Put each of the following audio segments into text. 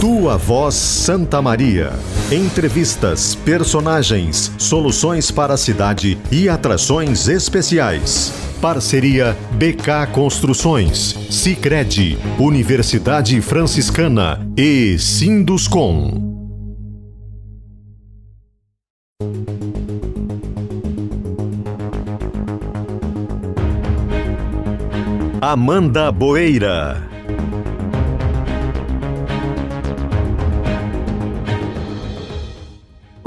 Tua Voz Santa Maria. Entrevistas, personagens, soluções para a cidade e atrações especiais. Parceria BK Construções, Sicredi, Universidade Franciscana e Sinduscom. Amanda Boeira.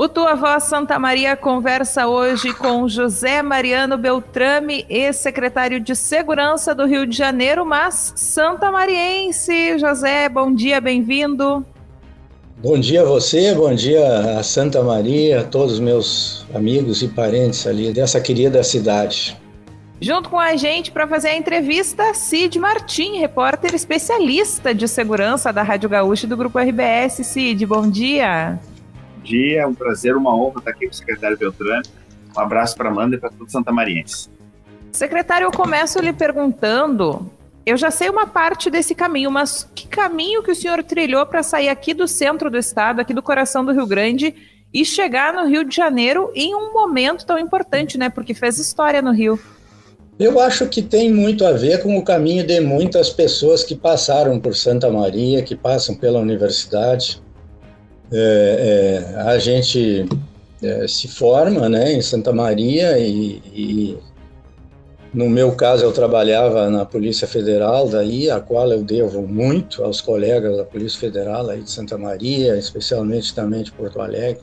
O Tua Voz Santa Maria conversa hoje com José Mariano Beltrame, ex-secretário de Segurança do Rio de Janeiro, mas Santa Mariense. José, bom dia, bem-vindo. Bom dia a você, bom dia a Santa Maria, a todos os meus amigos e parentes ali dessa querida cidade. Junto com a gente para fazer a entrevista, Cid Martim, repórter especialista de segurança da Rádio Gaúcha do Grupo RBS. Cid, bom dia dia, é um prazer, uma honra estar aqui com o secretário Beltrame. Um abraço para Amanda e para todo Santa Mariense. Secretário, eu começo lhe perguntando. Eu já sei uma parte desse caminho, mas que caminho que o senhor trilhou para sair aqui do centro do estado, aqui do coração do Rio Grande, e chegar no Rio de Janeiro em um momento tão importante, né? Porque fez história no Rio. Eu acho que tem muito a ver com o caminho de muitas pessoas que passaram por Santa Maria, que passam pela universidade, é, é, a gente é, se forma né, em Santa Maria e, e, no meu caso eu trabalhava na Polícia Federal daí, a qual eu devo muito aos colegas da Polícia Federal aí de Santa Maria, especialmente também de Porto Alegre.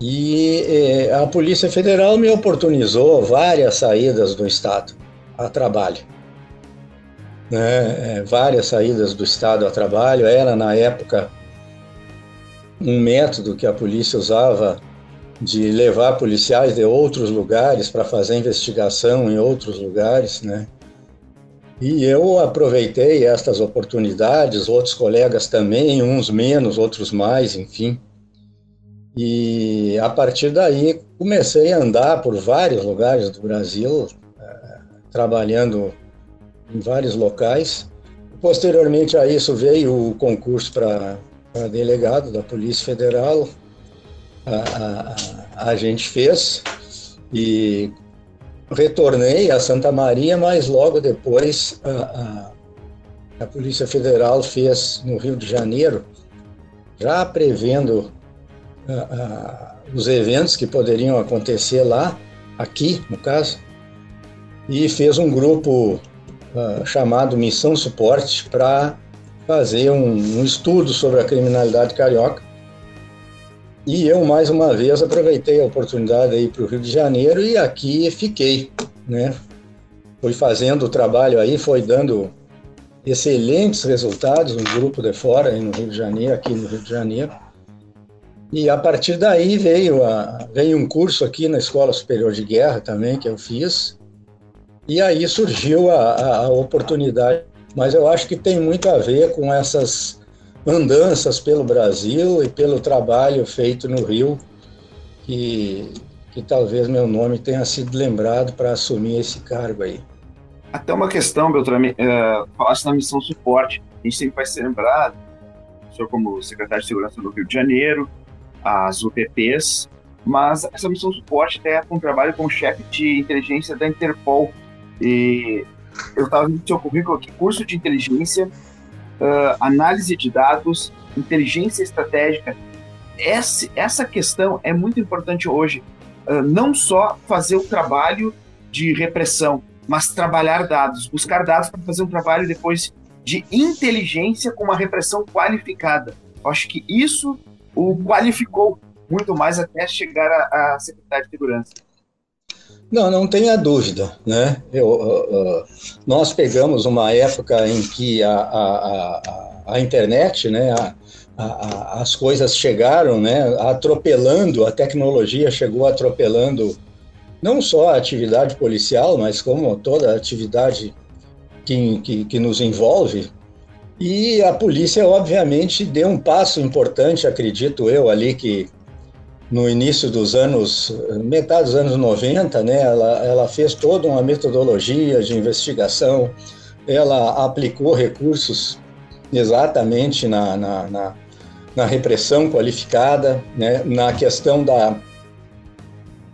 E é, a Polícia Federal me oportunizou várias saídas do Estado a trabalho. Né, é, várias saídas do Estado a trabalho, era na época um método que a polícia usava de levar policiais de outros lugares para fazer investigação em outros lugares, né? E eu aproveitei estas oportunidades, outros colegas também, uns menos, outros mais, enfim. E a partir daí comecei a andar por vários lugares do Brasil, eh, trabalhando em vários locais. Posteriormente a isso veio o concurso para delegado da Polícia Federal, a, a, a gente fez e retornei a Santa Maria, mas logo depois a, a, a, Polícia Federal fez no Rio de Janeiro, já prevendo os eventos que poderiam acontecer lá, aqui no caso, e fez um grupo chamado Missão Suporte para fazer um, um estudo sobre a criminalidade carioca. E eu, mais uma vez, aproveitei a oportunidade aí para o Rio de Janeiro e aqui fiquei, né? Fui fazendo o trabalho aí, foi dando excelentes resultados, um grupo de fora aí no Rio de Janeiro, aqui no Rio de Janeiro. E a partir daí veio, a, veio um curso aqui na Escola Superior de Guerra também, que eu fiz. E aí surgiu a, a oportunidade mas eu acho que tem muito a ver com essas andanças pelo Brasil e pelo trabalho feito no Rio, que, que talvez meu nome tenha sido lembrado para assumir esse cargo aí. Até uma questão, Beltrame, é, falasse na missão suporte, a gente sempre vai ser lembrado, o senhor como secretário de Segurança do Rio de Janeiro, as UPPs, mas essa missão suporte é um trabalho com o chefe de inteligência da Interpol, e eu estava no seu currículo aqui, curso de inteligência, uh, análise de dados, inteligência estratégica. Essa, essa questão é muito importante hoje. Uh, não só fazer o trabalho de repressão, mas trabalhar dados, buscar dados para fazer um trabalho depois de inteligência com uma repressão qualificada. Eu acho que isso o qualificou muito mais até chegar à Secretaria de Segurança. Não, não tenha dúvida, né? Eu, uh, uh, nós pegamos uma época em que a, a, a, a internet, né, as coisas chegaram, né, atropelando, a tecnologia chegou atropelando não só a atividade policial, mas como toda a atividade que, que, que nos envolve. E a polícia, obviamente, deu um passo importante, acredito eu, ali que no início dos anos, metade dos anos 90, né, ela, ela fez toda uma metodologia de investigação, ela aplicou recursos exatamente na, na, na, na repressão qualificada, né, na questão da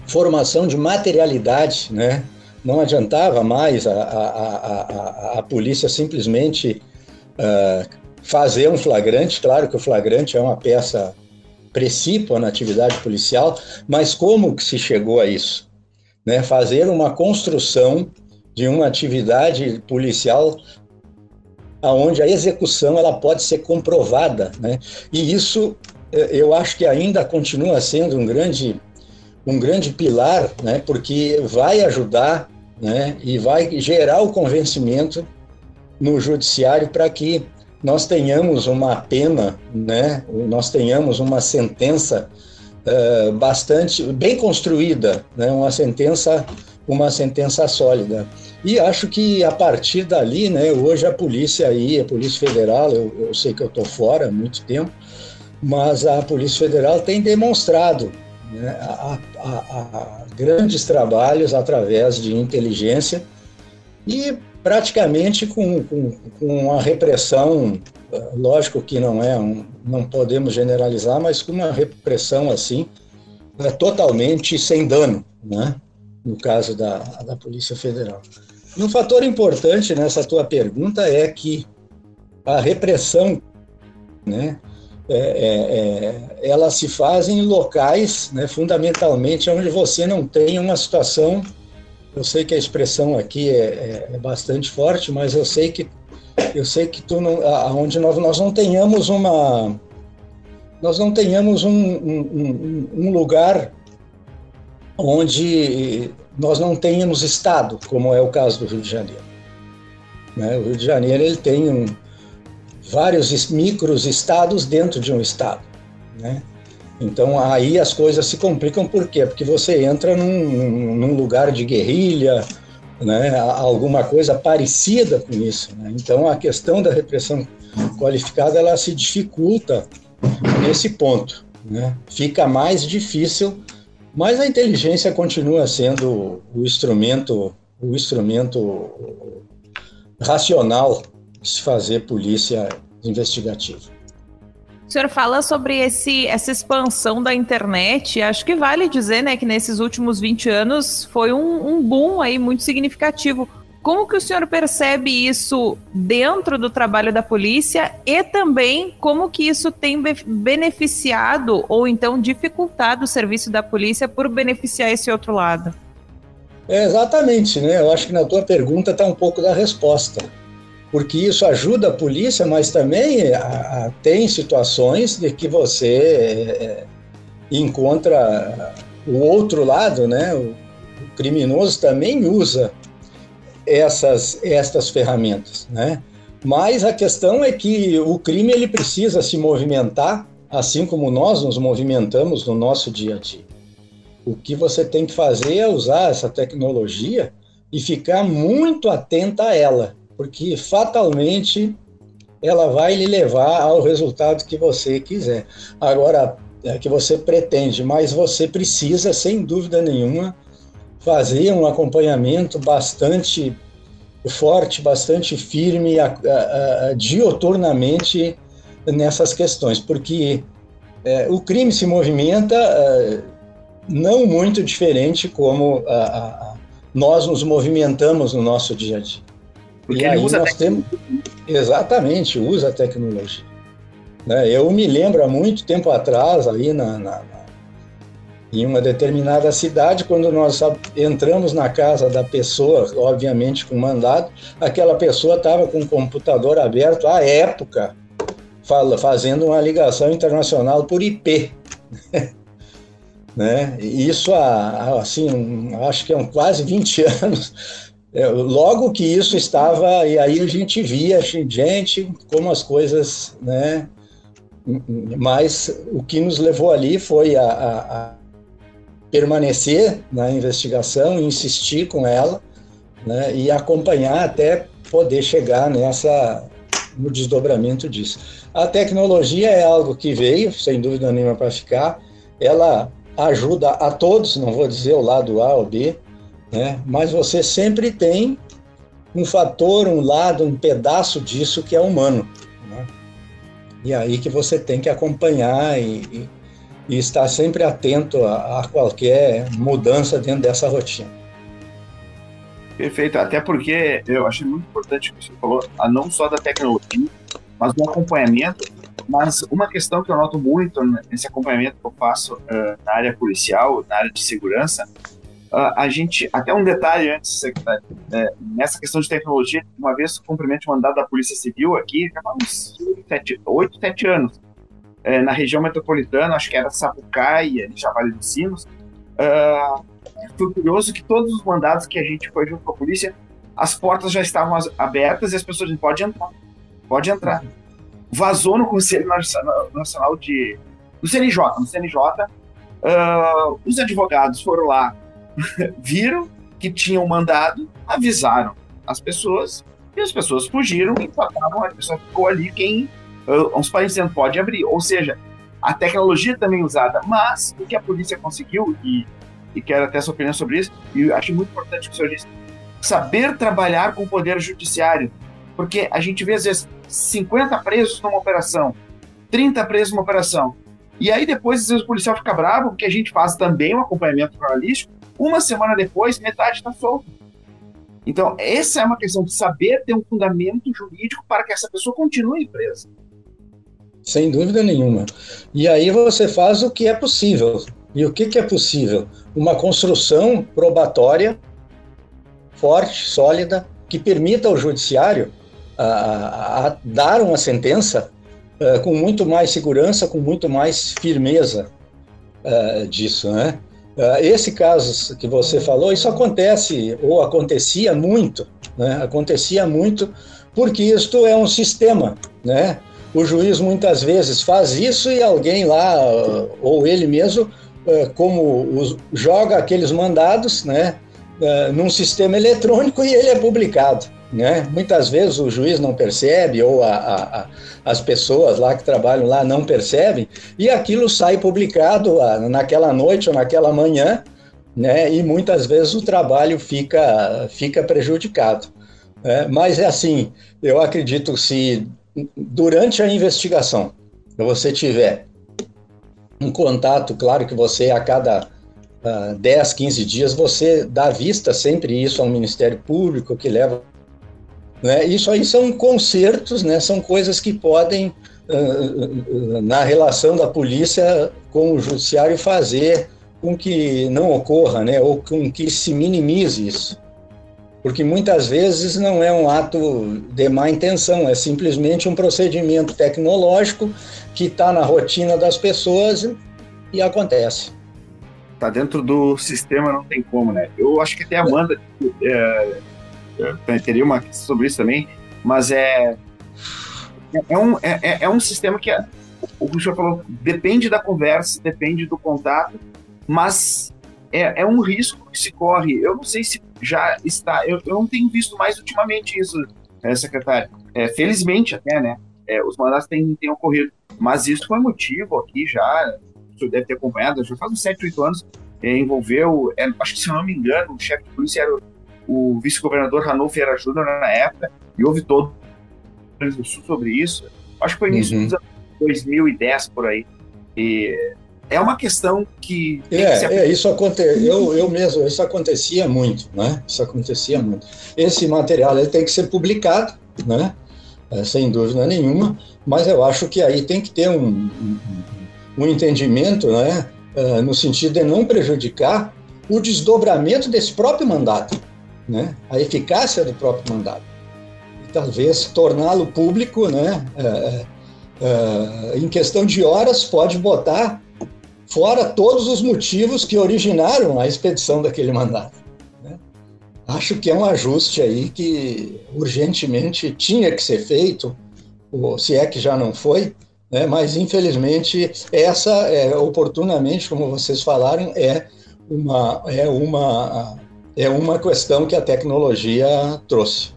formação de materialidade, né? Não adiantava mais a, a, a, a polícia simplesmente uh, fazer um flagrante, claro que o flagrante é uma peça precípua na atividade policial, mas como que se chegou a isso? Né? Fazer uma construção de uma atividade policial aonde a execução ela pode ser comprovada, né? E isso eh, eu acho que ainda continua sendo um grande um grande pilar, né? Porque vai ajudar, né? E vai gerar o convencimento no judiciário para que nós tenhamos uma pena, né? Nós tenhamos uma sentença uh, bastante bem construída, né? Uma sentença, uma sentença sólida. E acho que a partir dali, né? Hoje a polícia aí, a polícia federal, eu, eu sei que eu estou fora há muito tempo, mas a polícia federal tem demonstrado né, a, a, a grandes trabalhos através de inteligência e praticamente com, com, com repressão, lógico que não é, um, não podemos generalizar, mas com uma repressão assim, é, totalmente sem dano, né? no caso da, da Polícia Federal. E um fator importante nessa tua pergunta é que a repressão, né, é, é, é ela se faz em locais, né, fundamentalmente, onde você não tem uma situação eu sei que a expressão aqui é, é, é, bastante forte, mas eu sei que eu sei que tu não, aonde nós, nós não tenhamos uma nós não tenhamos um, um, um, lugar onde nós não tenhamos estado, como é o caso do Rio de Janeiro. Né? O Rio de Janeiro ele tem um, vários micros estados dentro de um estado, né? Então aí as coisas se complicam por quê? Porque você entra num, num lugar de guerrilha, né, alguma coisa parecida com isso. Né? Então a questão da repressão qualificada ela se dificulta nesse ponto. Né? Fica mais difícil, mas a inteligência continua sendo o instrumento, o instrumento racional de se fazer polícia investigativa. O senhor fala sobre esse, essa expansão da internet. Acho que vale dizer né, que nesses últimos 20 anos foi um, um boom aí muito significativo. Como que o senhor percebe isso dentro do trabalho da polícia e também como que isso tem beneficiado ou então dificultado o serviço da polícia por beneficiar esse outro lado? É, exatamente, né? Eu acho que na tua pergunta está um pouco da resposta porque isso ajuda a polícia, mas também a, a, tem situações de que você é, encontra o outro lado, né? O, o, criminoso também usa essas estas ferramentas, né? Mas a questão é que o crime ele precisa se movimentar, assim como nós nos movimentamos no nosso dia a dia. O que você tem que fazer é usar essa tecnologia e ficar muito atenta a ela porque fatalmente ela vai lhe levar ao resultado que você quiser. Agora, é que você pretende, mas você precisa, sem dúvida nenhuma, fazer um acompanhamento bastante forte, bastante firme, a, a, a, dioturnamente nessas questões, porque é, o crime se movimenta é, não muito diferente como nós nos movimentamos no nosso dia a dia. Porque e aí usa nós temos exatamente usa a tecnologia. Né? Eu me lembro há muito tempo atrás ali na, na, na, em uma determinada cidade quando nós entramos na casa da pessoa, obviamente com mandado, aquela pessoa estava com o computador aberto à época, fala, fazendo uma ligação internacional por IP. né? Isso há, assim, acho que há quase 20 anos é, logo que isso estava, e aí a gente via, gente, como as coisas, né? Mas o que nos levou ali foi a, a, a permanecer na investigação, insistir com ela, né? E acompanhar até poder chegar nessa no desdobramento disso. A tecnologia é algo que veio, sem dúvida nenhuma, para ficar. Ela ajuda a todos, não vou dizer o lado A ou B, né? mas você sempre tem um fator, um lado, um pedaço disso que é humano. Né? E aí que você tem que acompanhar e, e, estar sempre atento a, a qualquer mudança dentro dessa rotina. Perfeito, até porque eu achei muito importante o que você falou, não só da tecnologia, mas do acompanhamento. Mas uma questão que eu noto muito nesse acompanhamento que eu faço uh, na área policial, na área de segurança, a gente, até um detalhe antes, secretário, uh, nessa questão de tecnologia, uma vez cumprimento o mandato da Polícia Civil aqui, já há uns 8, 7 anos, eh, na região metropolitana, acho que era Sapucaia, Javali dos Sinos, uh, foi curioso que todos os mandados que a gente foi junto com a polícia, as portas já estavam abertas e as pessoas dizem, pode entrar, pode entrar. Vazou no Conselho Nacional de... no CNJ, no CNJ, uh, os advogados foram lá, viram que tinham mandado, avisaram as pessoas, e as pessoas fugiram e pagavam, a pessoa ficou ali quem uns países dizendo pode abrir. Ou seja, a tecnologia também usada, mas o que a polícia conseguiu, e e quero até sua opinião sobre isso, e acho muito importante o que o senhor disse, saber trabalhar com o poder judiciário, porque a gente vê às vezes 50 presos numa operação, 30 presos numa operação, e aí depois às vezes o policial fica bravo, porque a gente faz também um acompanhamento jornalístico, uma semana depois metade está solto. Então, essa é uma questão de saber ter um fundamento jurídico para que essa pessoa continue presa. Sem dúvida nenhuma. E aí você faz o que é possível. E o que, que é possível? Uma construção probatória forte, sólida, que permita ao judiciário a, a dar uma sentença uh, com muito mais segurança, com muito mais firmeza uh, disso, né? Uh, esse caso que você falou, isso acontece ou acontecia muito, né? Acontecia muito porque isto é um sistema, né? O juiz muitas vezes faz isso e alguém lá, ou ele mesmo, é, como os, joga aqueles mandados né, num sistema eletrônico e ele é publicado. Né? Muitas vezes o juiz não percebe ou a, a, a, as pessoas lá que trabalham lá não percebem e aquilo sai publicado naquela noite ou naquela manhã, né? E muitas vezes o trabalho fica fica prejudicado. Né? Mas é assim, eu acredito se durante a investigação você tiver um contato, claro que você a cada uh, 10, 15 dias você dá vista sempre isso ao Ministério Público que leva. Né? Isso aí são consertos, né? são coisas que podem, uh, na relação da polícia com o judiciário, fazer com que não ocorra, né? ou com que se minimize isso. Porque muitas vezes não é um ato de má intenção, é simplesmente um procedimento tecnológico que está na rotina das pessoas e acontece. Tá dentro do sistema, não tem como, né? Eu acho que até a Amanda é, é, teria uma sobre isso também, mas é é um, é, é um sistema que é, o que o senhor falou depende da conversa, depende do contato, mas é, é um risco que se corre. Eu não sei se já está, eu, eu não tenho visto mais ultimamente isso, é, secretário. É, felizmente até, né? É, os mandatos têm, têm ocorrido. Mas isso foi motivo aqui já, o senhor deve ter acompanhado, já faz uns 7, 8 anos, é, envolveu, é, acho que se eu não me engano, o chefe de polícia era o vice-governador Ranulfo Era Júnior na época, e houve todo o sobre isso. Acho que foi início uhum. dos anos 2010 por aí. E é uma questão que. É, que é isso acontece. Eu, eu mesmo, isso acontecia muito, né? Isso acontecia muito. Esse material ele tem que ser publicado, né? É, sem dúvida nenhuma mas eu acho que aí tem que ter um, um, um entendimento, né, uh, no sentido de não prejudicar o desdobramento desse próprio mandato, né, a eficácia do próprio mandato. E talvez torná-lo público, né, uh, uh, em questão de horas, pode botar fora todos os motivos que originaram a expedição daquele mandato. Né. Acho que é um ajuste aí que urgentemente tinha que ser feito, se é que já não foi, né? mas infelizmente essa, é, oportunamente, como vocês falaram, é uma, é, uma, é uma questão que a tecnologia trouxe.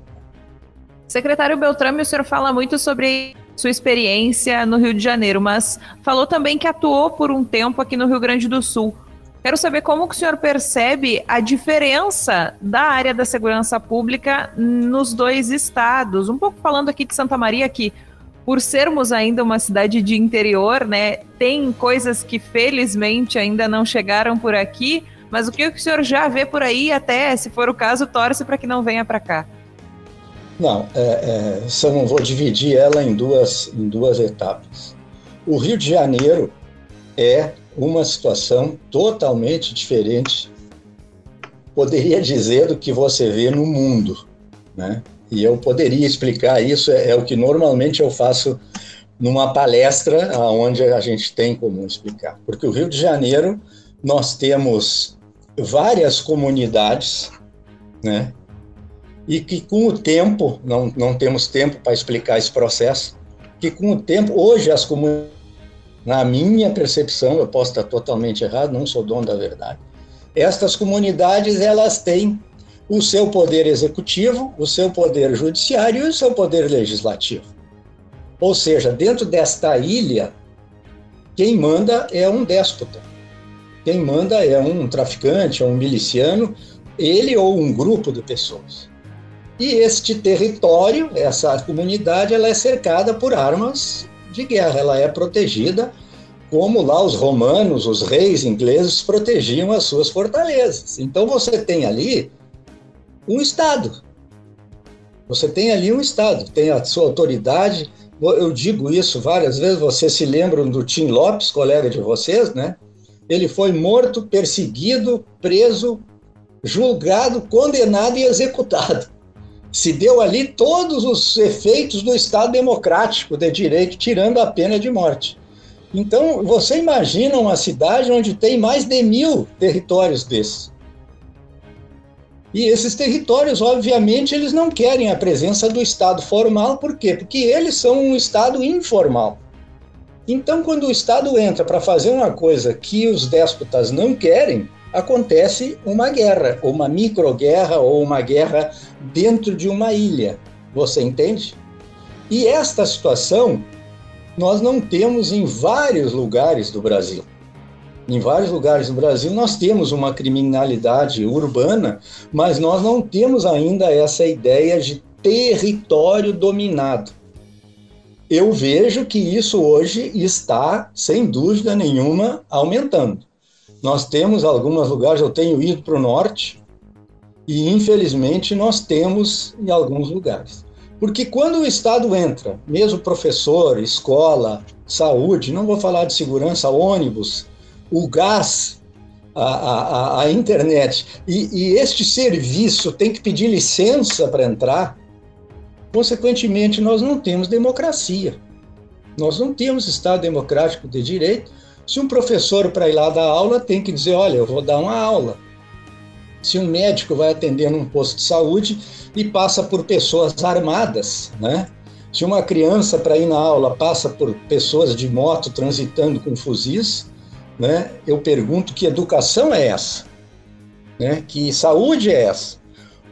Secretário Beltrame, o senhor fala muito sobre sua experiência no Rio de Janeiro, mas falou também que atuou por um tempo aqui no Rio Grande do Sul. Quero saber como o senhor percebe a diferença da área da segurança pública nos dois estados. Um pouco falando aqui de Santa Maria, que por sermos ainda uma cidade de interior, né, tem coisas que felizmente ainda não chegaram por aqui, mas o que o senhor já vê por aí, até se for o caso, torce para que não venha para cá? Não, é, é, são, vou dividir ela em duas, em duas etapas. O Rio de Janeiro é uma situação totalmente diferente, poderia dizer, do que você vê no mundo, né? E eu poderia explicar isso, é, é o que normalmente eu faço numa palestra onde a gente tem como explicar. Porque o Rio de Janeiro, nós temos várias comunidades, né? E que com o tempo, não, não temos tempo para explicar esse processo, que com o tempo, hoje as comunidades, na minha percepção, eu posso estar totalmente errado, não sou dono da verdade, estas comunidades, elas têm o seu poder executivo, o seu poder judiciário e o seu poder legislativo. Ou seja, dentro desta ilha, quem manda é um déspota. Quem manda é um traficante, é um miliciano, ele ou um grupo de pessoas. E este território, essa comunidade, ela é cercada por armas de guerra, ela é protegida como lá os romanos, os reis ingleses protegiam as suas fortalezas. Então você tem ali um Estado. Você tem ali um Estado, tem a sua autoridade. Eu digo isso várias vezes, vocês se lembram do Tim Lopes, colega de vocês, né? Ele foi morto, perseguido, preso, julgado, condenado e executado. Se deu ali todos os efeitos do Estado democrático de direito, tirando a pena de morte. Então, você imagina uma cidade onde tem mais de mil territórios desses. E esses territórios, obviamente, eles não querem a presença do Estado formal, por quê? Porque eles são um Estado informal. Então, quando o Estado entra para fazer uma coisa que os déspotas não querem, acontece uma guerra, uma microguerra, ou uma guerra dentro de uma ilha. Você entende? E esta situação nós não temos em vários lugares do Brasil. Em vários lugares do Brasil nós temos uma criminalidade urbana, mas nós não temos ainda essa ideia de território dominado. Eu vejo que isso hoje está, sem dúvida nenhuma, aumentando. Nós temos alguns lugares, eu tenho ido para o norte, e infelizmente nós temos em alguns lugares. Porque quando o Estado entra, mesmo professor, escola, saúde, não vou falar de segurança, ônibus, o gás, a, a, a internet, e, e este serviço tem que pedir licença para entrar, consequentemente, nós não temos democracia. Nós não temos Estado democrático de direito. Se um professor, para ir lá dar aula, tem que dizer: olha, eu vou dar uma aula. Se um médico vai atender num posto de saúde e passa por pessoas armadas, né? Se uma criança, para ir na aula, passa por pessoas de moto transitando com fuzis, né, eu pergunto que educação é essa? Né, que saúde é essa?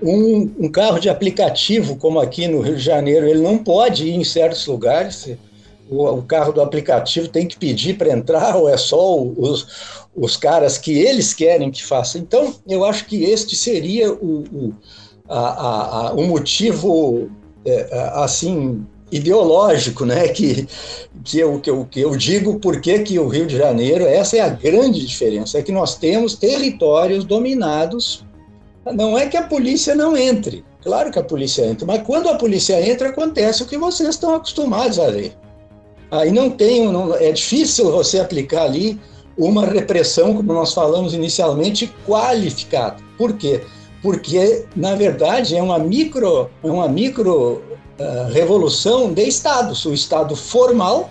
Um, um, carro de aplicativo, como aqui no Rio de Janeiro, ele não pode ir em certos lugares. O, o carro do aplicativo tem que pedir para entrar, ou é só os, os caras que eles querem que faça. Então, eu acho que este seria o, o, a, a, a, o motivo, é, assim, ideológico, né? Que, que, eu, que, eu, que eu digo porque que o Rio de Janeiro, essa é a grande diferença, é que nós temos territórios dominados. Não é que a polícia não entre, claro que a polícia entra, mas quando a polícia entra, acontece o que vocês estão acostumados a ver. Aí não tem, não, é difícil você aplicar ali uma repressão, como nós falamos inicialmente, qualificada. Por quê? Porque, na verdade, é uma micro, é uma micro revolução de estados, o estado formal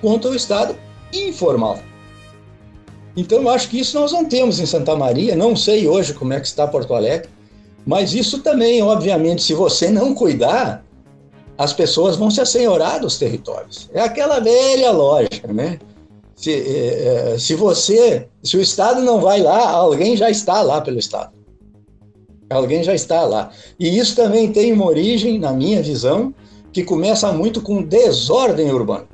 contra o estado informal. Então, eu acho que isso nós não temos em Santa Maria, não sei hoje como é que está Porto Alegre, mas isso também, obviamente, se você não cuidar, as pessoas vão se assenhorar dos territórios. É aquela velha lógica, né? Se, é, é se você, se o Estado não vai lá, alguém já está lá pelo Estado. Alguém já está lá. E isso também tem uma origem, na minha visão, que começa muito com desordem urbana.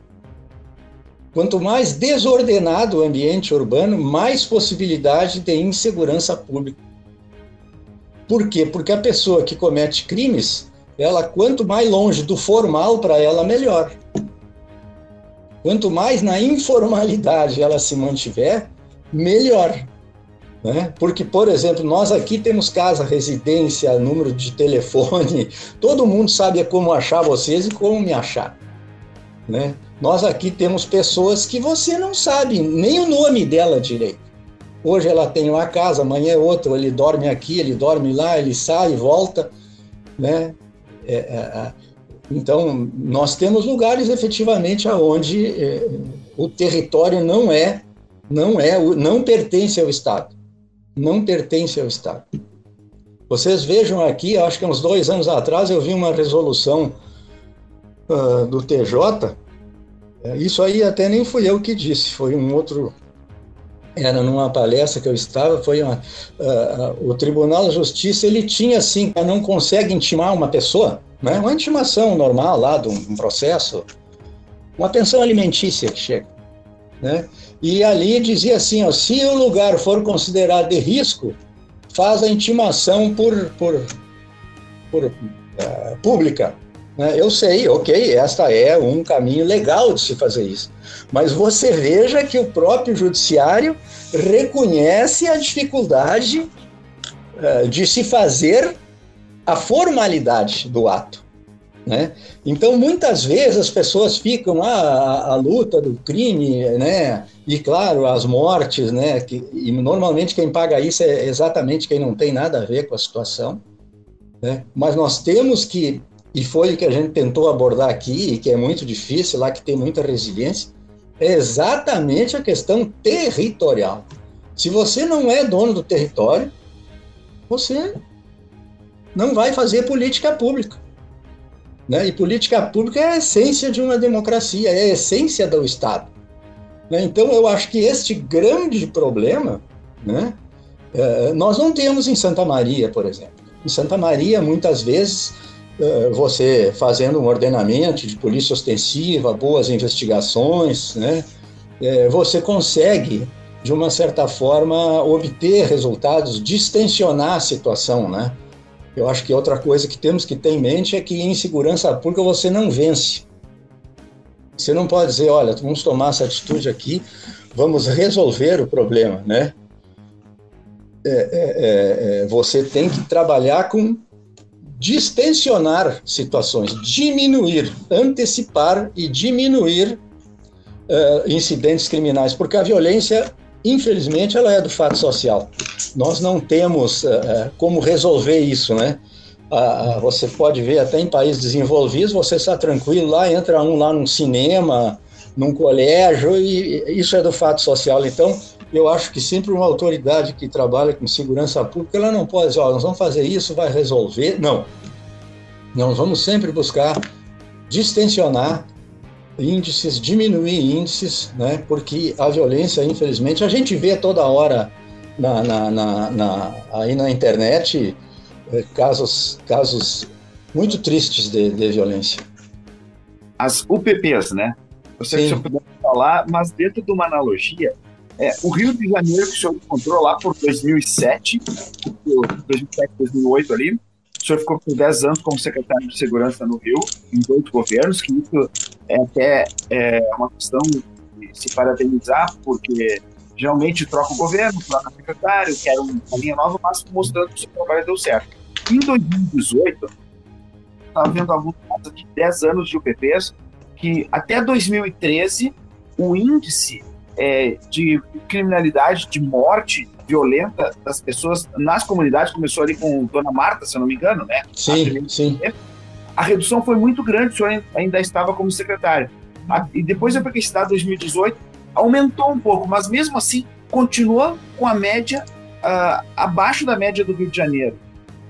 Quanto mais desordenado o ambiente urbano, mais possibilidade de insegurança pública. Por quê? Porque a pessoa que comete crimes, ela quanto mais longe do formal para ela, melhor. Quanto mais na informalidade ela se mantiver, melhor. Né? Porque, por exemplo, nós aqui temos casa, residência, número de telefone, todo mundo sabe como achar vocês e como me achar. Né? Nós aqui temos pessoas que você não sabe nem o nome dela direito. Hoje ela tem uma casa, amanhã é outra, ele dorme aqui, ele dorme lá, ele sai e volta. Né? É, é, é. então, nós temos lugares efetivamente aonde é, o território não é, não é, não pertence ao Estado, não pertence ao Estado. Vocês vejam aqui, acho que uns dois anos atrás eu vi uma resolução uh, do TJ. É, isso aí até nem fui eu que disse, foi um outro era numa palestra que eu estava, foi uma, uh, o Tribunal de Justiça, ele tinha assim, não consegue intimar uma pessoa, né? uma intimação normal lá de um, processo, uma pensão alimentícia que chega, né? E ali dizia assim, ó, se o lugar for considerado de risco, faz a intimação por, por, por uh, pública? Eu sei, ok, esta é um caminho legal de se fazer isso. Mas você veja que o próprio judiciário reconhece a dificuldade uh, de se fazer a formalidade do ato. Né? Então, muitas vezes as pessoas ficam ah, a, a, luta do crime, né? E claro, as mortes, né? Que, e normalmente quem paga isso é exatamente quem não tem nada a ver com a situação. Né? Mas nós temos que e foi o que a gente tentou abordar aqui, que é muito difícil, lá que tem muita resiliência, é exatamente a questão territorial. Se você não é dono do território, você não vai fazer política pública. Né? E política pública é a essência de uma democracia, é a essência do Estado. Né? Então, eu acho que este grande problema né, é, nós não temos em Santa Maria, por exemplo. Em Santa Maria, muitas vezes, eh, você fazendo um ordenamento de polícia ostensiva, boas investigações, né, eh, você consegue, de uma certa forma, obter resultados, distensionar a situação, né? Eu acho que outra coisa que temos que ter em mente é que em segurança pública você não vence. Você não pode dizer, olha, vamos tomar essa atitude aqui, vamos resolver o problema, né? É, é, é, você tem que trabalhar com distensionar situações, diminuir, antecipar e diminuir uh, incidentes criminais, porque a violência, infelizmente, ela é do fato social. Nós não temos uh, como resolver isso, né? Uh, você pode ver até em países desenvolvidos, você está tranquilo lá, entra um lá num cinema, num colégio, e isso é do fato social. Então, eu acho que sempre uma autoridade que trabalha com segurança pública, ela não pode dizer, ó, nós vamos fazer isso, vai resolver. Não. Nós vamos sempre buscar distensionar índices, diminuir índices, né? Porque a violência, infelizmente, a gente vê toda hora na, na, na, na aí na internet eh, casos, casos muito tristes de, de violência. As UPPs, né? Você puder falar, mas dentro de uma analogia, é, o Rio de Janeiro, que o senhor encontrou lá por 2007, 2007, 2008 ali, o senhor ficou por 10 anos como secretário de Segurança no Rio, em dois governos, que isso é até é, uma questão de se parabenizar, porque geralmente troca o governo, troca o secretário, quer uma linha nova, mas mostrando que o seu trabalho deu certo. Em 2018, estava vendo alguns casos de 10 anos de UPPs, que até 2013 o índice é, de criminalidade, de morte violenta das pessoas nas comunidades, começou ali com Dona Marta, se eu não me engano, né? Sim, a sim. A redução foi muito grande, o senhor ainda estava como secretário. E depois, para que está 2018, aumentou um pouco, mas mesmo assim continua com a média uh, abaixo da média do Rio de Janeiro.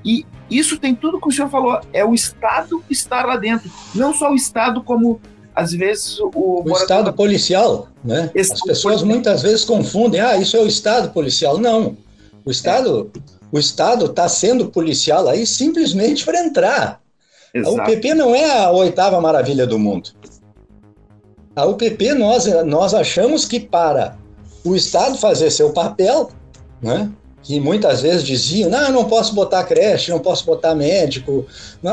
E isso tem tudo que o senhor falou, é o Estado estar lá dentro. Não só o Estado como às vezes o, o estado policial, né? As pessoas muitas vezes confundem, ah, isso é o estado policial. Não, o estado, é. o estado está sendo policial aí simplesmente para entrar. Exato. A UPP não é a oitava maravilha do mundo. A UPP nós nós achamos que para o estado fazer seu papel, né? Que muitas vezes diziam, não, eu não posso botar creche, não posso botar médico,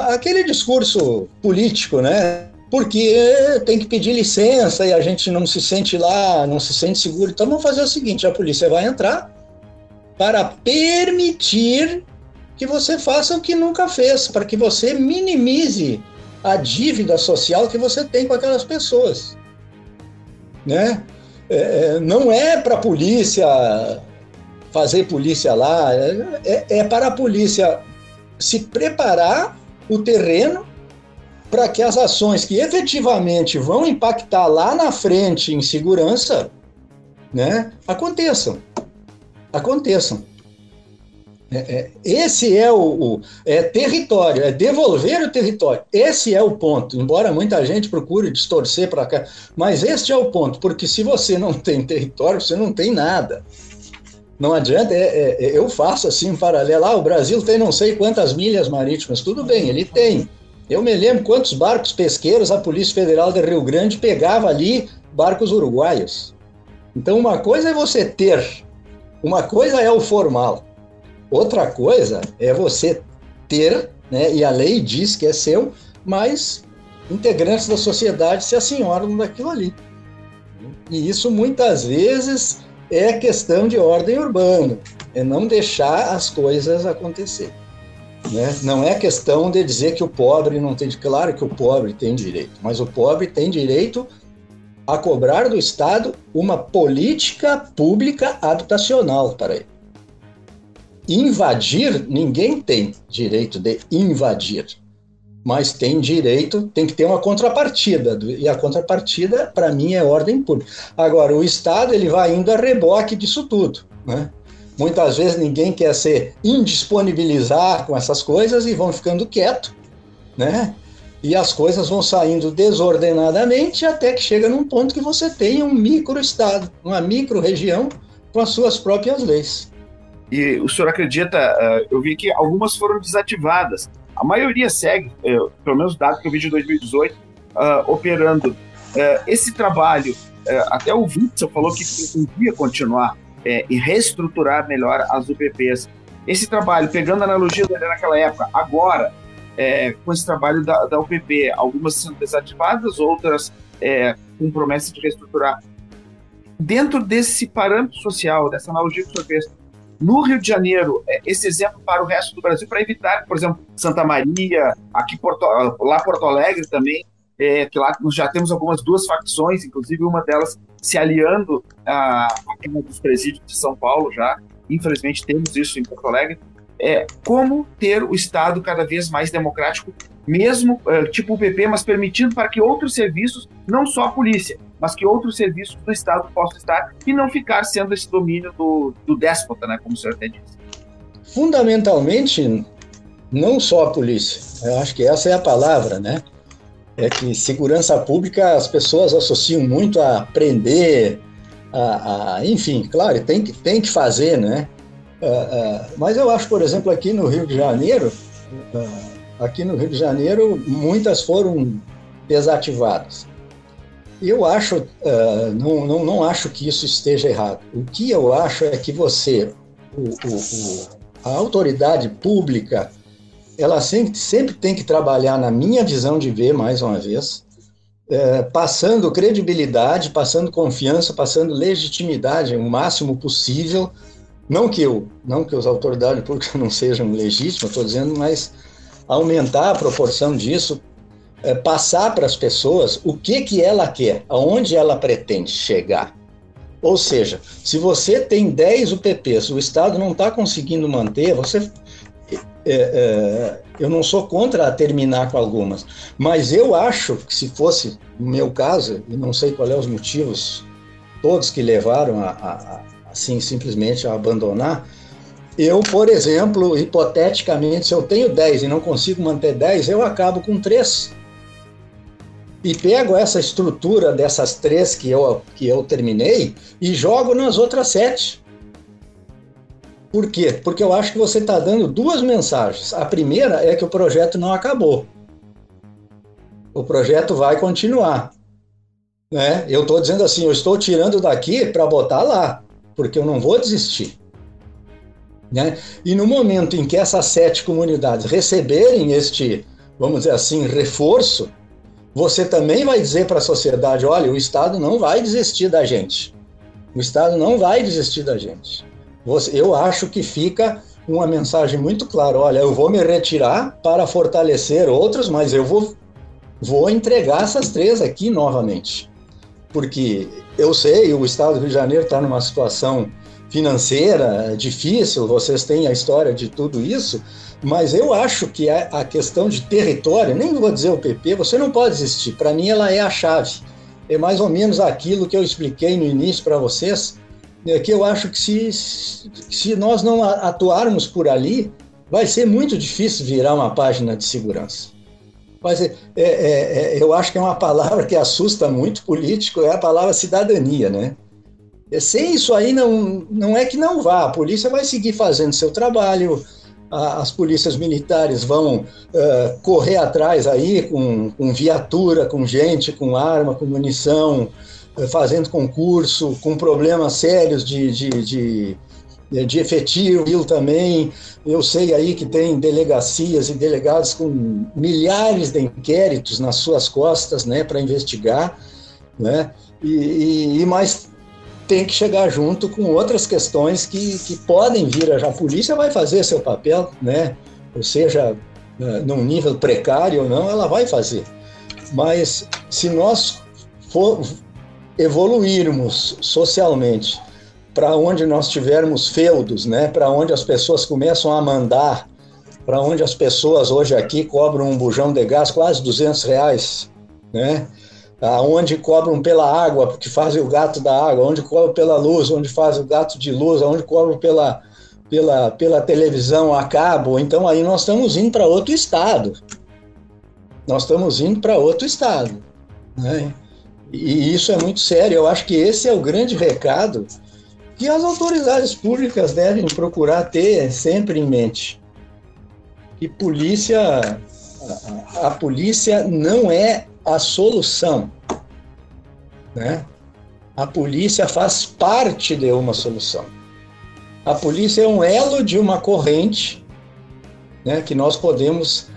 aquele discurso político, né? Porque tem que pedir licença e a gente não se sente lá, não se sente seguro. Então vamos fazer o seguinte: a polícia vai entrar para permitir que você faça o que nunca fez, para que você minimize a dívida social que você tem com aquelas pessoas. Né? É, é não é para a polícia fazer polícia lá, é, é para a polícia se preparar o terreno para que as ações que efetivamente vão impactar lá na frente em segurança, né, aconteçam. Aconteçam. É, é, esse é o, o é território, é devolver o território. Esse é o ponto. Embora muita gente procure distorcer para cá, mas este é o ponto, porque se você não tem território, você não tem nada. Não adianta, é, é, é eu faço assim um paralelo. Ah, o Brasil tem não sei quantas milhas marítimas. Tudo bem, ele tem. Eu me lembro quantos barcos pesqueiros a Polícia Federal de Rio Grande pegava ali, barcos uruguaios. Então, uma coisa é você ter, uma coisa é o formal, outra coisa é você ter, né, e a lei diz que é seu, mas integrantes da sociedade se assenhoram daquilo ali. E isso muitas vezes é questão de ordem urbana, é não deixar as coisas acontecer. Né? Não é questão de dizer que o pobre não tem. Claro que o pobre tem direito, mas o pobre tem direito a cobrar do Estado uma política pública habitacional para ele. Invadir, ninguém tem direito de invadir, mas tem direito, tem que ter uma contrapartida, e a contrapartida, para mim, é ordem pública. Agora, o Estado ele vai indo a reboque disso tudo. Né? Muitas vezes ninguém quer se indisponibilizar com essas coisas e vão ficando quieto, né? E as coisas vão saindo desordenadamente até que chega num ponto que você tem um micro-estado, uma micro-região com as suas próprias leis. E o senhor acredita, eh, eu vi que algumas foram desativadas. A maioria segue, eh, pelo menos dados que eu vi de 2018, eh, operando. Esse trabalho, até o Witzel falou que podia continuar é, e reestruturar melhor as UPPs. Esse trabalho, pegando a analogia daquela época, agora, é, com esse trabalho da, da UPP, algumas sendo desativadas, outras é, com promessa de reestruturar. Dentro desse parâmetro social, dessa analogia que o fez, no Rio de Janeiro, é, esse exemplo para o resto do Brasil, para evitar, por exemplo, Santa Maria, aqui Porto, lá Porto Alegre também, é, que lá já temos algumas duas facções, inclusive uma delas se aliando a, a dos presídios de São Paulo já, infelizmente temos isso em Porto Alegre, é como ter o Estado cada vez mais democrático, mesmo é, tipo o PP, mas permitindo para que outros serviços, não só a polícia, mas que outros serviços do Estado possam estar e não ficar sendo esse domínio do, do déspota, né, como o senhor até disse. Fundamentalmente, não só a polícia, eu acho que essa é a palavra, né? É que segurança pública as pessoas associam muito a aprender, a, a enfim, claro, tem que, tem que fazer, né? Uh, uh, mas eu acho, por exemplo, aqui no Rio de Janeiro, uh, aqui no Rio de Janeiro, muitas foram desativadas. Eu acho, não, não, não acho que isso esteja errado. O que eu acho é que você, o, o, o, a autoridade pública, ela sempre, sempre tem que trabalhar, na minha visão de ver, mais uma vez, é, passando credibilidade, passando confiança, passando legitimidade o máximo possível. Não que eu, não que as autoridades públicas não sejam legítimas, estou dizendo, mas aumentar a proporção disso, é, passar para as pessoas o que que ela quer, aonde ela pretende chegar. Ou seja, se você tem 10 UPPs, o Estado não está conseguindo manter, você é, é, eu não sou contra terminar com algumas, mas eu acho que se fosse no meu caso, e não sei qual é os motivos todos que levaram a, a, a assim simplesmente a abandonar, eu, por exemplo, hipoteticamente, se eu tenho 10 e não consigo manter 10, eu acabo com 3. E pego essa estrutura dessas três que eu, que eu terminei e jogo nas outras sete. Por quê? Porque eu acho que você está dando duas mensagens. A primeira é que o projeto não acabou. O projeto vai continuar. Né? Eu estou dizendo assim, eu estou tirando daqui para botar lá, porque eu não vou desistir. Né? E no momento em que essas sete comunidades receberem este, vamos dizer assim, reforço, você também vai dizer para a sociedade: olha, o Estado não vai desistir da gente. O Estado não vai desistir da gente. Eu acho que fica uma mensagem muito clara: olha, eu vou me retirar para fortalecer outros, mas eu vou, vou entregar essas três aqui novamente. Porque eu sei, o Estado do Rio de Janeiro está numa situação financeira difícil, vocês têm a história de tudo isso, mas eu acho que a, questão de território, nem vou dizer o PP, você não pode existir. Para mim, ela é a chave. É mais ou menos aquilo que eu expliquei no início para vocês, é que eu acho que se, se nós não atuarmos por ali, vai ser muito difícil virar uma página de segurança. Mas é, é, é, eu acho que é uma palavra que assusta muito político, é a palavra cidadania, né? Sem isso aí, não, não é que não vá, a polícia vai seguir fazendo seu trabalho, as polícias militares vão uh, correr atrás aí com, com, viatura, com gente, com arma, com munição, fazendo concurso, com problemas sérios de, de, de, de efetivo também. Eu sei aí que tem delegacias e delegados com milhares de inquéritos nas suas costas, né, para investigar, né, e, e, e mais tem que chegar junto com outras questões que, que podem vir. A polícia vai fazer seu papel, né? Ou seja, eh, num nível precário ou não, ela vai fazer. Mas se nós for evoluirmos socialmente para onde nós tivermos feudos, né? Para onde as pessoas começam a mandar, para onde as pessoas hoje aqui cobram um bujão de gás quase 200 reais, né? onde cobram pela água, porque fazem o gato da água, onde cobram pela luz, onde fazem o gato de luz, onde cobram pela, pela, pela televisão a cabo. Então aí nós estamos indo para outro estado. Nós estamos indo para outro estado. Né? E isso é muito sério. Eu acho que esse é o grande recado que as autoridades públicas devem procurar ter sempre em mente. Que polícia, a, polícia não é a solução. Né? A polícia faz parte de uma solução. A polícia é um elo de uma corrente né, que nós podemos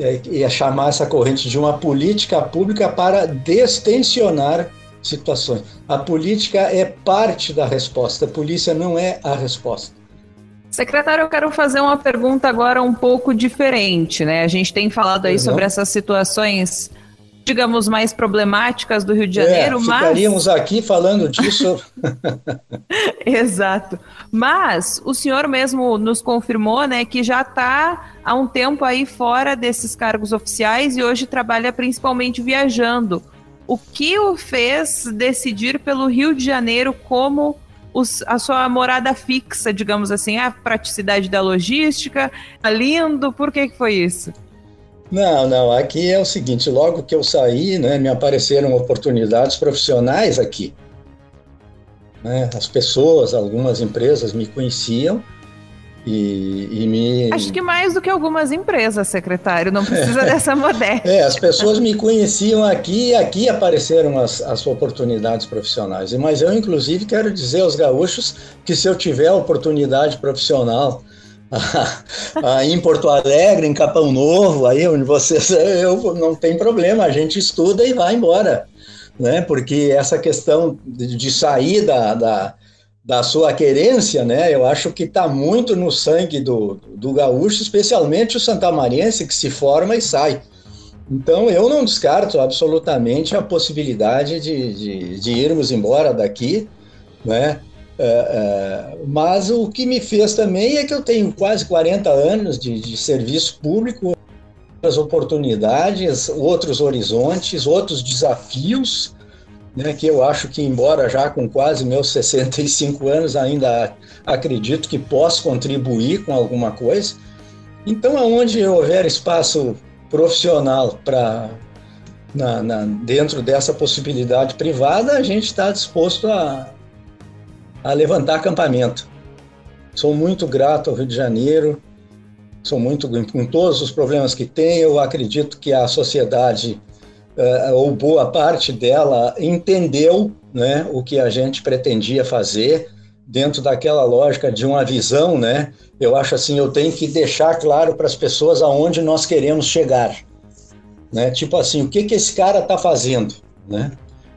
é, é chamar essa corrente de uma política pública para destensionar situações. A política é parte da resposta, a polícia não é a resposta. Secretário, eu quero fazer uma pergunta agora um pouco diferente, né? A gente tem falado aí sobre essas situações digamos, mais problemáticas do Rio de Janeiro, é, mas... Ficaríamos aqui falando disso. Exato. Mas o senhor mesmo nos confirmou, né, que já está há um tempo aí fora desses cargos oficiais e hoje trabalha principalmente viajando. O que o fez decidir pelo Rio de Janeiro como os, a sua morada fixa, digamos assim, a praticidade da logística, tá lindo, por que, que foi isso? Não, não. Aqui é o seguinte: logo que eu saí, né, me apareceram oportunidades profissionais aqui. Né? As pessoas, algumas empresas me conheciam e, e, me. Acho que mais do que algumas empresas, secretário, não precisa dessa modéstia. É, as pessoas me conheciam aqui e aqui apareceram as, as oportunidades profissionais. Mas eu, inclusive, quero dizer aos gaúchos que se eu tiver oportunidade profissional em Porto Alegre, em Capão Novo, aí onde vocês, eu não tem problema, a gente estuda e vai embora, né? Porque essa questão de sair da, da, da, sua querência, né? Eu acho que está muito no sangue do, do gaúcho, especialmente o santamariense que se forma e sai. Então eu não descarto absolutamente a possibilidade de, de, de irmos embora daqui, né? É, é, mas o que me fez também é que eu tenho quase 40 anos de, de serviço público, outras oportunidades, outros horizontes, outros desafios, né, que eu acho que, embora já com quase meus 65 anos, ainda acredito que posso contribuir com alguma coisa. Então, aonde houver espaço profissional para dentro dessa possibilidade privada, a gente está disposto a, a levantar acampamento. Sou muito grato ao Rio de Janeiro, sou muito com todos os problemas que tem. Eu acredito que a sociedade uh, ou boa parte dela entendeu, né, o que a gente pretendia fazer dentro daquela lógica de uma visão, né? Eu acho assim, eu tenho que deixar claro para as pessoas aonde nós queremos chegar. né? Tipo assim, o que que esse cara está fazendo, né?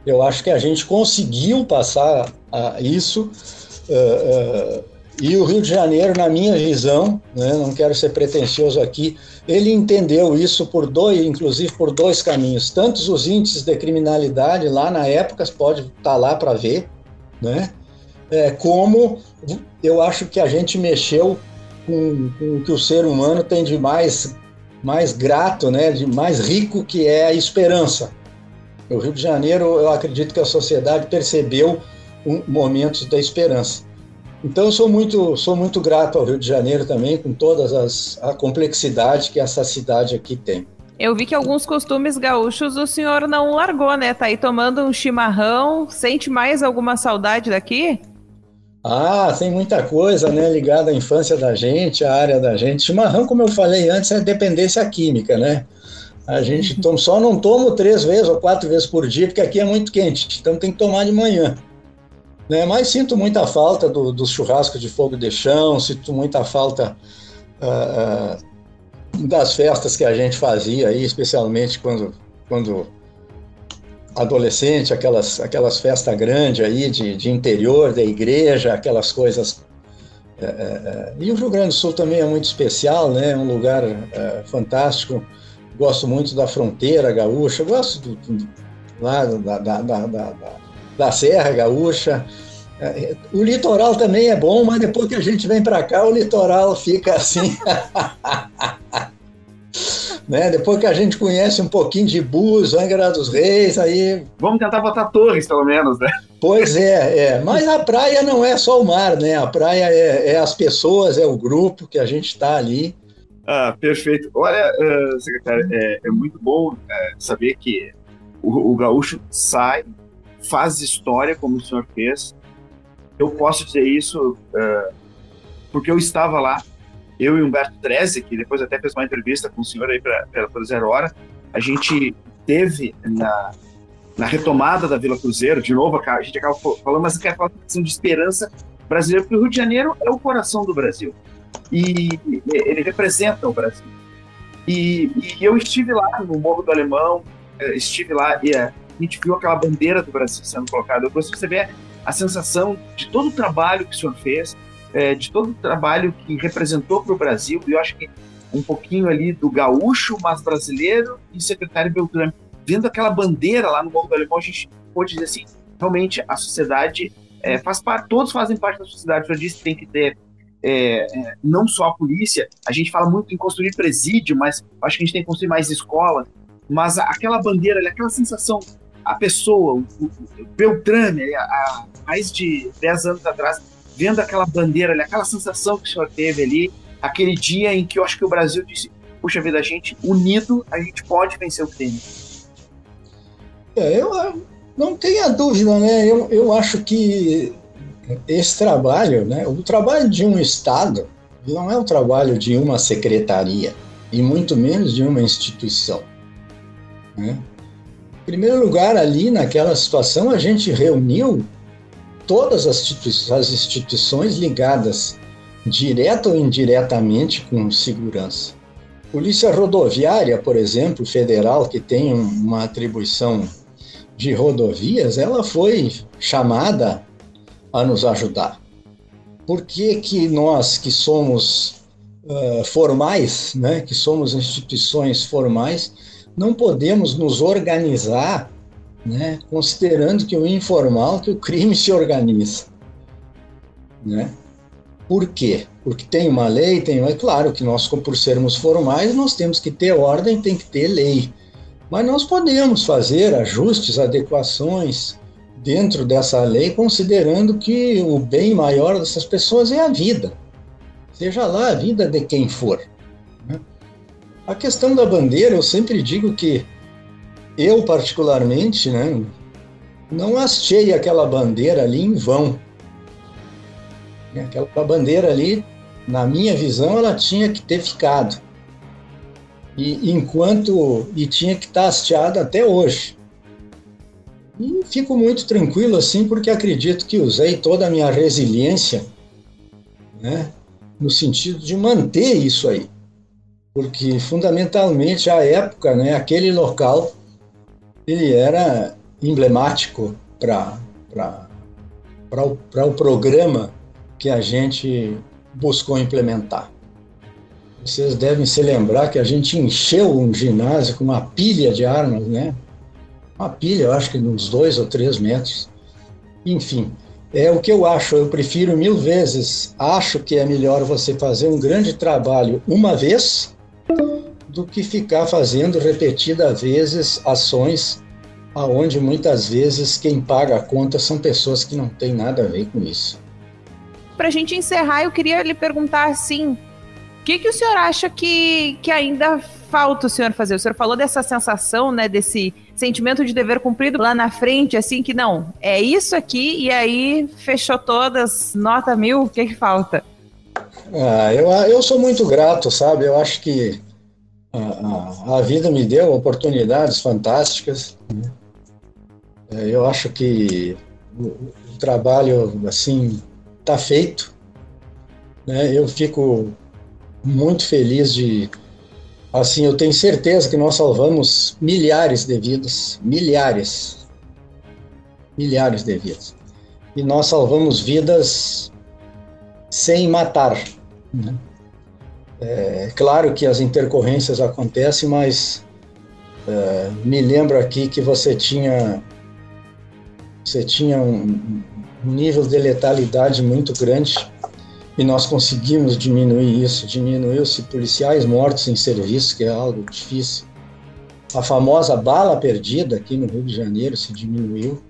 Eu acho que a gente conseguiu passar a isso uh, uh, e o Rio de Janeiro, na minha visão, né, não quero ser pretensioso aqui, ele entendeu isso por dois, inclusive por dois caminhos. Tantos os índices de criminalidade lá na época, pode estar tá lá para ver, né? É, como eu acho que a gente mexeu com, com, o que o ser humano tem de mais, mais grato, né, de mais rico, que é a esperança. O Rio de Janeiro, eu acredito que a sociedade percebeu um, momentos da esperança. Então, eu sou muito, sou muito grato ao Rio de Janeiro também, com todas as a complexidade que essa cidade aqui tem. Eu vi que alguns costumes gaúchos o senhor não largou, né? Tá aí tomando um chimarrão. Sente mais alguma saudade daqui? Ah, tem muita coisa, né, ligada à infância da gente, à área da gente. Chimarrão, como eu falei antes, é dependência química, né? A gente toma, só não toma três vezes ou quatro vezes por dia, porque aqui é muito quente, então tem que tomar de manhã. Né? Mas sinto muita falta do, dos churrascos de fogo de chão, sinto muita falta uh, das festas que a gente fazia aí, especialmente quando, quando adolescente, aquelas, aquelas festas grandes aí de, de interior da igreja, aquelas coisas. É, é, e o Rio Grande do Sul também é muito especial, né? É um lugar fantástico. Gosto muito da fronteira gaúcha, gosto do, do lá da, da, da, da, da Serra Gaúcha. É, o litoral também é bom, mas depois que a gente vem para cá, o litoral fica assim. né? Depois que a gente conhece um pouquinho de Búzios, Angra dos Reis, aí... Vamos tentar botar torres, pelo menos, né? Pois é, é. Mas a praia não é só o mar, né? A praia é, é as pessoas, é o grupo que a gente está ali. Ah, perfeito. Olha, uh, secretário, é, é, muito bom uh, saber que o, o gaúcho sai, faz história como o senhor fez. Eu posso dizer isso uh, porque eu estava lá eu e Humberto Treze, que depois até fez uma entrevista com o senhor aí para Zero Hora, a gente teve na, na retomada da Vila Cruzeiro, de novo, a gente acaba falando, mas quer falar de esperança brasileira, porque o Rio de Janeiro é o coração do Brasil. E ele representa o Brasil. E, e eu estive lá no Morro do Alemão, eh, estive lá e eh, a gente viu aquela bandeira do Brasil sendo colocada. Eu gostaria de saber a sensação de todo o trabalho que o senhor fez, é, de todo o trabalho que representou para o Brasil, e eu acho que um pouquinho ali do gaúcho, mas brasileiro, e secretário Beltrame. Vendo aquela bandeira lá no Morro do Alemão, a gente pode dizer assim, realmente a sociedade é, faz parte, todos fazem parte da sociedade, eu disse que tem que ter é, é, não só a polícia, a gente fala muito em construir presídio, mas acho que a gente tem que construir mais escola, mas aquela bandeira, aquela sensação, a pessoa, o, o Beltrame, há mais de 10 anos atrás, vendo aquela bandeira ali, aquela sensação que o senhor teve ali, aquele dia em que eu acho que o Brasil disse: puxa vida, a gente unido, a gente pode vencer o crime. É, eu não tenha dúvida, né? Eu, eu acho que esse trabalho, né? O trabalho de um Estado não é o trabalho de uma secretaria e muito menos de uma instituição. Né? Em primeiro lugar, ali naquela situação, a gente reuniu todas as, as instituições ligadas, direta ou indiretamente, com segurança. Polícia Rodoviária, por exemplo, federal, que tem uma atribuição de rodovias, ela foi chamada a nos ajudar. Por que, que nós, que somos uh, formais, né, que somos instituições formais, não podemos nos organizar né? considerando que o informal, que o crime se organiza. Né? Por quê? Porque tem uma lei, tem, é claro que nós, por sermos formais, nós temos que ter ordem, tem que ter lei. Mas nós podemos fazer ajustes, adequações dentro dessa lei, considerando que o bem maior dessas pessoas é a vida, seja lá a vida de quem for. A questão da bandeira, eu sempre digo que eu, particularmente, né, não hastei aquela bandeira ali em vão. Aquela bandeira ali, na minha visão, ela tinha que ter ficado. E enquanto e tinha que estar hasteada até hoje. E fico muito tranquilo assim, porque acredito que usei toda a minha resiliência, né, no sentido de manter isso aí. Porque fundamentalmente à época, né, aquele local ele era emblemático para o programa que a gente buscou implementar. Vocês devem se lembrar que a gente encheu um ginásio com uma pilha de armas, né? Uma pilha, eu acho que uns dois ou três metros. Enfim, é o que eu acho. Eu prefiro mil vezes. Acho que é melhor você fazer um grande trabalho uma vez do que ficar fazendo repetidas vezes ações aonde muitas vezes quem paga a conta são pessoas que não têm nada a ver com isso. Para a gente encerrar, eu queria lhe perguntar assim, o que, que o senhor acha que, que ainda falta o senhor fazer? O senhor falou dessa sensação, né, desse sentimento de dever cumprido lá na frente, assim, que não, é isso aqui e aí fechou todas, nota mil, o que, que falta? Ah, eu, eu sou muito grato, sabe? Eu acho que a, a, a vida me deu oportunidades fantásticas. Né? É, eu acho que o, o trabalho, assim, está feito. Né? Eu fico muito feliz de, assim, eu tenho certeza que nós salvamos milhares de vidas, milhares, milhares de vidas. E nós salvamos vidas sem matar. Né? É claro que as intercorrências acontecem, mas é, me lembro aqui que você tinha você tinha um, nível de letalidade muito grande e nós conseguimos diminuir isso. Diminuiu-se policiais mortos em serviço, que é algo difícil. A famosa bala perdida aqui no Rio de Janeiro se diminuiu.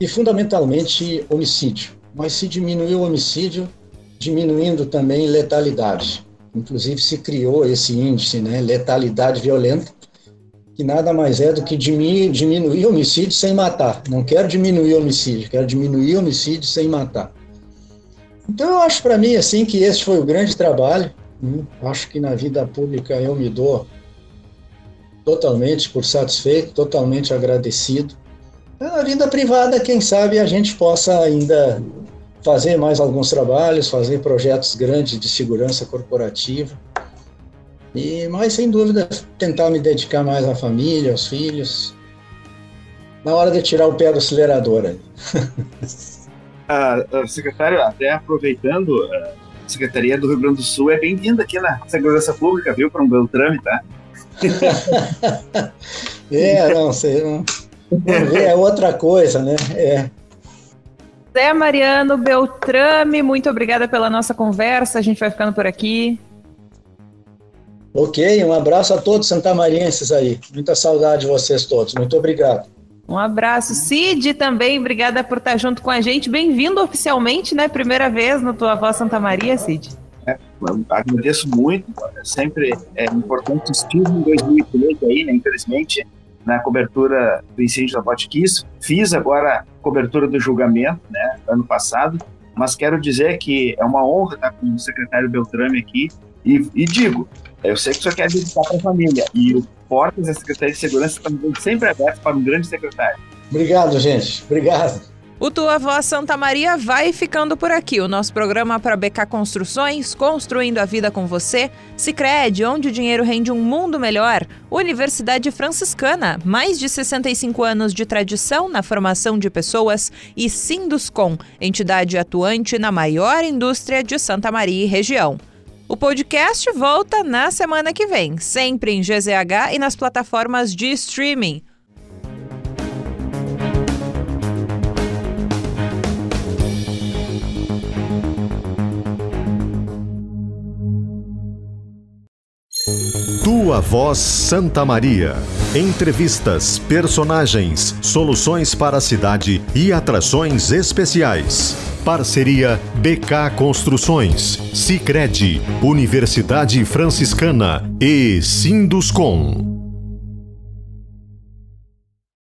E fundamentalmente homicídio. Mas se diminuiu o homicídio, diminuindo também letalidade. Inclusive se criou esse índice, né, letalidade violenta, que nada mais é do que diminuir, diminuir homicídio sem matar. Não quero diminuir homicídio, quero diminuir homicídio sem matar. Então eu acho para mim assim que esse foi o grande trabalho. Né? Acho que na vida pública eu me dou totalmente por satisfeito, totalmente agradecido. Na vida privada, quem sabe a gente possa ainda fazer mais alguns trabalhos, fazer projetos grandes de segurança corporativa e, mas sem dúvida, tentar me dedicar mais à família, aos filhos. Na hora de tirar o pé do acelerador. ah, secretário, até aproveitando, a Secretaria do Rio Grande do Sul é bem-vinda aqui na Segurança Pública, viu? Para um Beltrame, tá? é, não sei. Não. É outra coisa, né? É. Zé Mariano Beltrame, muito obrigada pela nossa conversa. A gente vai ficando por aqui. Ok, um abraço a todos santamarienses aí. Muita saudade de vocês todos. Muito obrigado. Um abraço. Cid também, obrigada por estar junto com a gente. Bem-vindo oficialmente, né? Primeira vez no Tua Voz Santa Maria, Cid. É, agradeço muito. Sempre é importante. Estive em 2013 aí, né? Infelizmente, na cobertura do incêndio da Botkiss. Fiz agora cobertura do julgamento, né? Ano passado. Mas quero dizer que é uma honra estar com o secretário Beltrame aqui. E, e digo, eu sei que o senhor quer dedicar para a família. E o Portas da Secretaria de Segurança está sempre aberto para um grande secretário. Obrigado, gente. Obrigado. O Tua Voz Santa Maria vai ficando por aqui. O nosso programa para BK Construções, construindo a vida com você. Sicredi, onde o dinheiro rende um mundo melhor. Universidade Franciscana, mais de 65 anos de tradição na formação de pessoas. E Sinduscom, entidade atuante na maior indústria de Santa Maria e região. O podcast volta na semana que vem, sempre em GZH e nas plataformas de streaming. Tua Voz Santa Maria. Entrevistas, personagens, soluções para a cidade e atrações especiais. Parceria BK Construções, Sicredi, Universidade Franciscana e Sinduscom.